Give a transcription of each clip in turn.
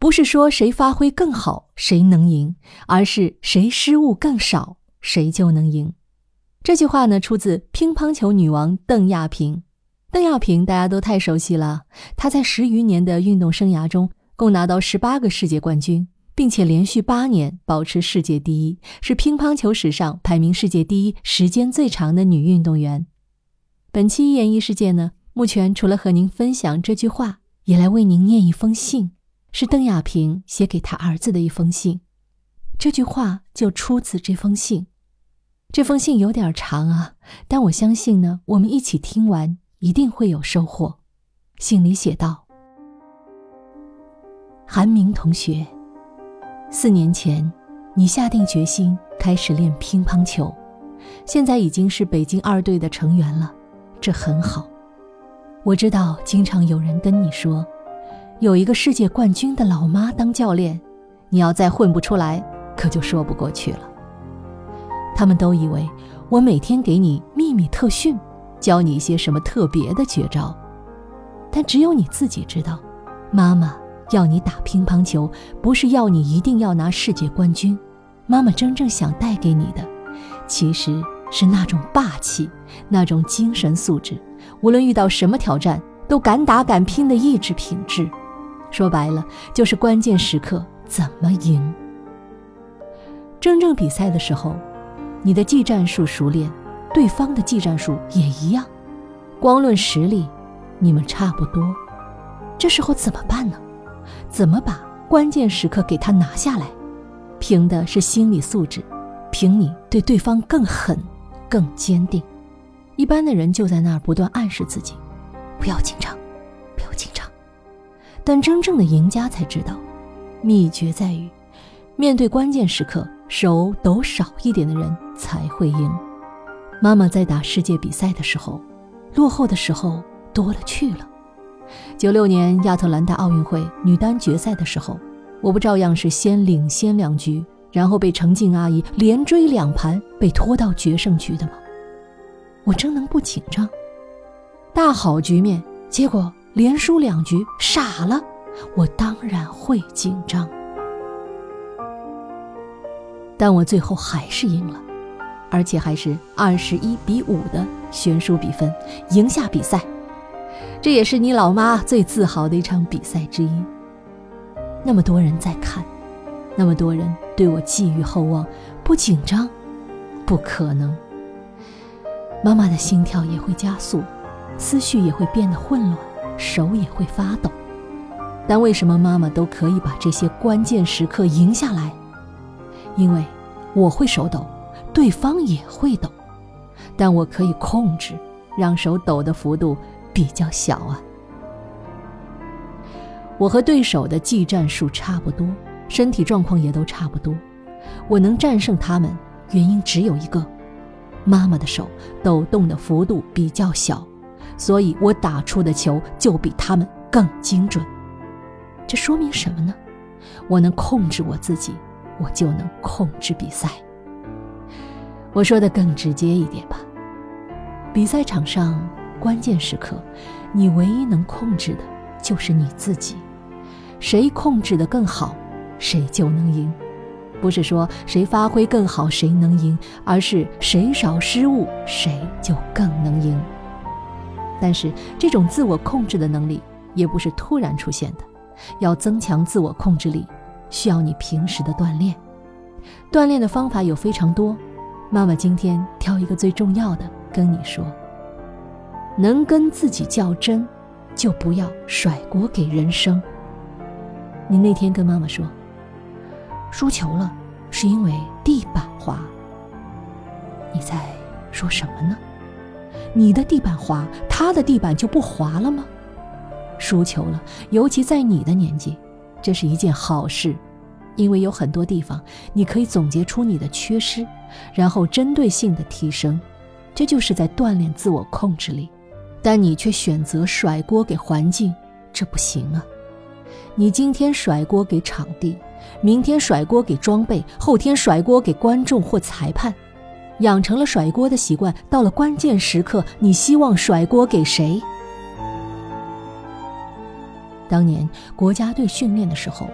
不是说谁发挥更好谁能赢，而是谁失误更少谁就能赢。这句话呢，出自乒乓球女王邓亚萍。邓亚萍大家都太熟悉了，她在十余年的运动生涯中，共拿到十八个世界冠军，并且连续八年保持世界第一，是乒乓球史上排名世界第一时间最长的女运动员。本期一言一世界呢，目前除了和您分享这句话，也来为您念一封信。是邓亚萍写给他儿子的一封信，这句话就出自这封信。这封信有点长啊，但我相信呢，我们一起听完一定会有收获。信里写道：“韩明同学，四年前你下定决心开始练乒乓球，现在已经是北京二队的成员了，这很好。我知道经常有人跟你说。”有一个世界冠军的老妈当教练，你要再混不出来，可就说不过去了。他们都以为我每天给你秘密特训，教你一些什么特别的绝招，但只有你自己知道，妈妈要你打乒乓球，不是要你一定要拿世界冠军。妈妈真正想带给你的，其实是那种霸气，那种精神素质，无论遇到什么挑战都敢打敢拼的意志品质。说白了，就是关键时刻怎么赢。真正比赛的时候，你的技战术熟练，对方的技战术也一样，光论实力，你们差不多。这时候怎么办呢？怎么把关键时刻给他拿下来？凭的是心理素质，凭你对对方更狠、更坚定。一般的人就在那儿不断暗示自己，不要紧张。但真正的赢家才知道，秘诀在于，面对关键时刻，手抖少一点的人才会赢。妈妈在打世界比赛的时候，落后的时候多了去了。九六年亚特兰大奥运会女单决赛的时候，我不照样是先领先两局，然后被程静阿姨连追两盘，被拖到决胜局的吗？我真能不紧张？大好局面，结果。连输两局，傻了，我当然会紧张，但我最后还是赢了，而且还是二十一比五的悬殊比分，赢下比赛，这也是你老妈最自豪的一场比赛之一。那么多人在看，那么多人对我寄予厚望，不紧张，不可能。妈妈的心跳也会加速，思绪也会变得混乱。手也会发抖，但为什么妈妈都可以把这些关键时刻赢下来？因为我会手抖，对方也会抖，但我可以控制，让手抖的幅度比较小啊。我和对手的技战术差不多，身体状况也都差不多，我能战胜他们，原因只有一个：妈妈的手抖动的幅度比较小。所以我打出的球就比他们更精准，这说明什么呢？我能控制我自己，我就能控制比赛。我说的更直接一点吧，比赛场上关键时刻，你唯一能控制的就是你自己。谁控制的更好，谁就能赢。不是说谁发挥更好谁能赢，而是谁少失误谁就更能赢。但是这种自我控制的能力也不是突然出现的，要增强自我控制力，需要你平时的锻炼。锻炼的方法有非常多，妈妈今天挑一个最重要的跟你说：能跟自己较真，就不要甩锅给人生。你那天跟妈妈说，输球了是因为地板滑，你在说什么呢？你的地板滑，他的地板就不滑了吗？输球了，尤其在你的年纪，这是一件好事，因为有很多地方你可以总结出你的缺失，然后针对性的提升，这就是在锻炼自我控制力。但你却选择甩锅给环境，这不行啊！你今天甩锅给场地，明天甩锅给装备，后天甩锅给观众或裁判。养成了甩锅的习惯，到了关键时刻，你希望甩锅给谁？当年国家队训练的时候，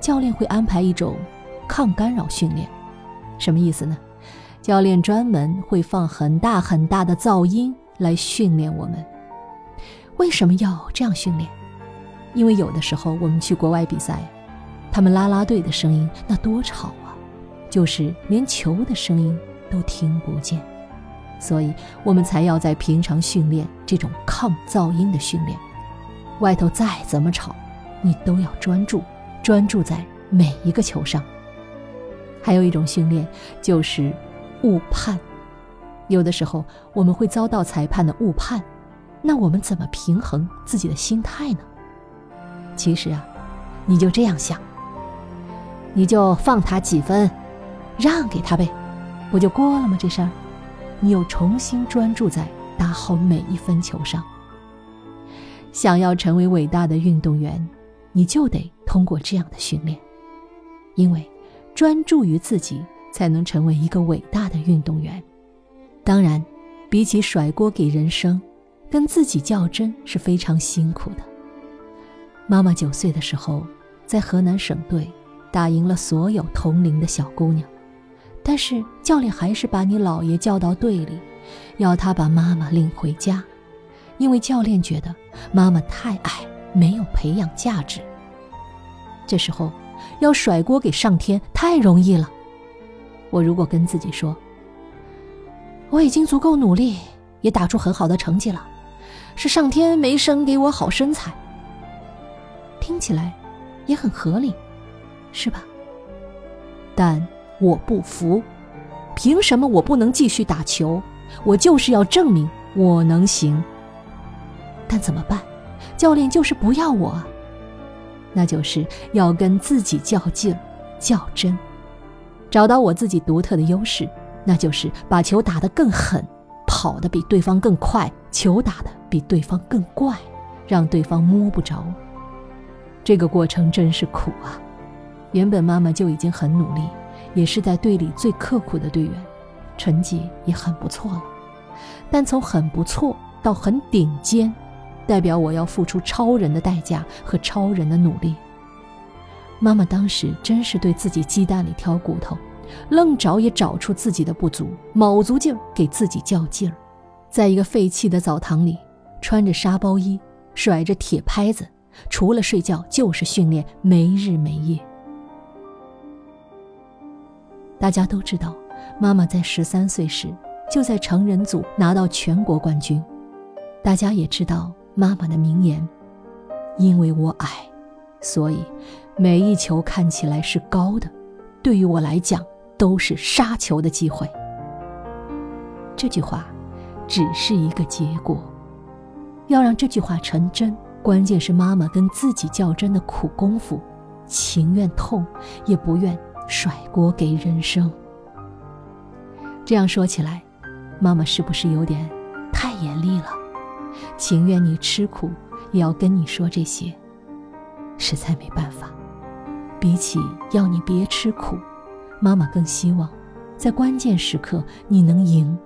教练会安排一种抗干扰训练，什么意思呢？教练专门会放很大很大的噪音来训练我们。为什么要这样训练？因为有的时候我们去国外比赛，他们啦啦队的声音那多吵啊，就是连球的声音都听不见，所以我们才要在平常训练这种抗噪音的训练。外头再怎么吵，你都要专注，专注在每一个球上。还有一种训练就是误判，有的时候我们会遭到裁判的误判，那我们怎么平衡自己的心态呢？其实啊，你就这样想，你就放他几分，让给他呗，不就过了吗？这事儿，你又重新专注在打好每一分球上。想要成为伟大的运动员，你就得通过这样的训练，因为专注于自己，才能成为一个伟大的运动员。当然，比起甩锅给人生，跟自己较真是非常辛苦的。妈妈九岁的时候，在河南省队打赢了所有同龄的小姑娘，但是教练还是把你姥爷叫到队里，要他把妈妈领回家。因为教练觉得妈妈太矮，没有培养价值。这时候要甩锅给上天太容易了。我如果跟自己说，我已经足够努力，也打出很好的成绩了，是上天没生给我好身材。听起来也很合理，是吧？但我不服，凭什么我不能继续打球？我就是要证明我能行。但怎么办？教练就是不要我。那就是要跟自己较劲儿、较真，找到我自己独特的优势，那就是把球打得更狠，跑得比对方更快，球打得比对方更怪，让对方摸不着。这个过程真是苦啊！原本妈妈就已经很努力，也是在队里最刻苦的队员，成绩也很不错了。但从很不错到很顶尖。代表我要付出超人的代价和超人的努力。妈妈当时真是对自己鸡蛋里挑骨头，愣找也找出自己的不足，卯足劲儿给自己较劲儿。在一个废弃的澡堂里，穿着沙包衣，甩着铁拍子，除了睡觉就是训练，没日没夜。大家都知道，妈妈在十三岁时就在成人组拿到全国冠军。大家也知道。妈妈的名言：“因为我矮，所以每一球看起来是高的，对于我来讲都是杀球的机会。”这句话只是一个结果，要让这句话成真，关键是妈妈跟自己较真的苦功夫，情愿痛也不愿甩锅给人生。这样说起来，妈妈是不是有点太严厉了？情愿你吃苦，也要跟你说这些。实在没办法，比起要你别吃苦，妈妈更希望，在关键时刻你能赢，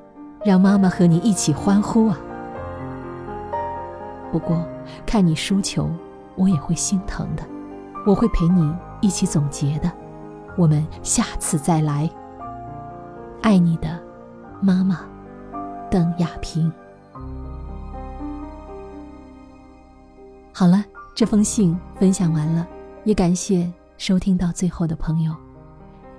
让妈妈和你一起欢呼啊！不过看你输球，我也会心疼的，我会陪你一起总结的。我们下次再来。爱你的，妈妈，邓亚萍。好了，这封信分享完了，也感谢收听到最后的朋友。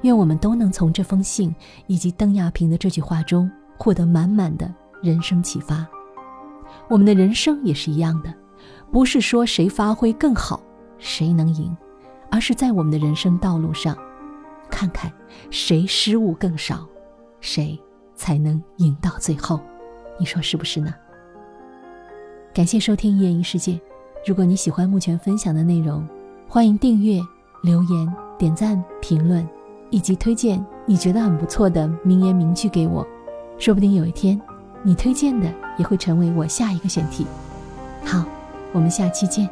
愿我们都能从这封信以及邓亚萍的这句话中获得满满的人生启发。我们的人生也是一样的，不是说谁发挥更好，谁能赢，而是在我们的人生道路上，看看谁失误更少，谁才能赢到最后。你说是不是呢？感谢收听《夜莺世界》。如果你喜欢目前分享的内容，欢迎订阅、留言、点赞、评论，以及推荐你觉得很不错的名言名句给我。说不定有一天，你推荐的也会成为我下一个选题。好，我们下期见。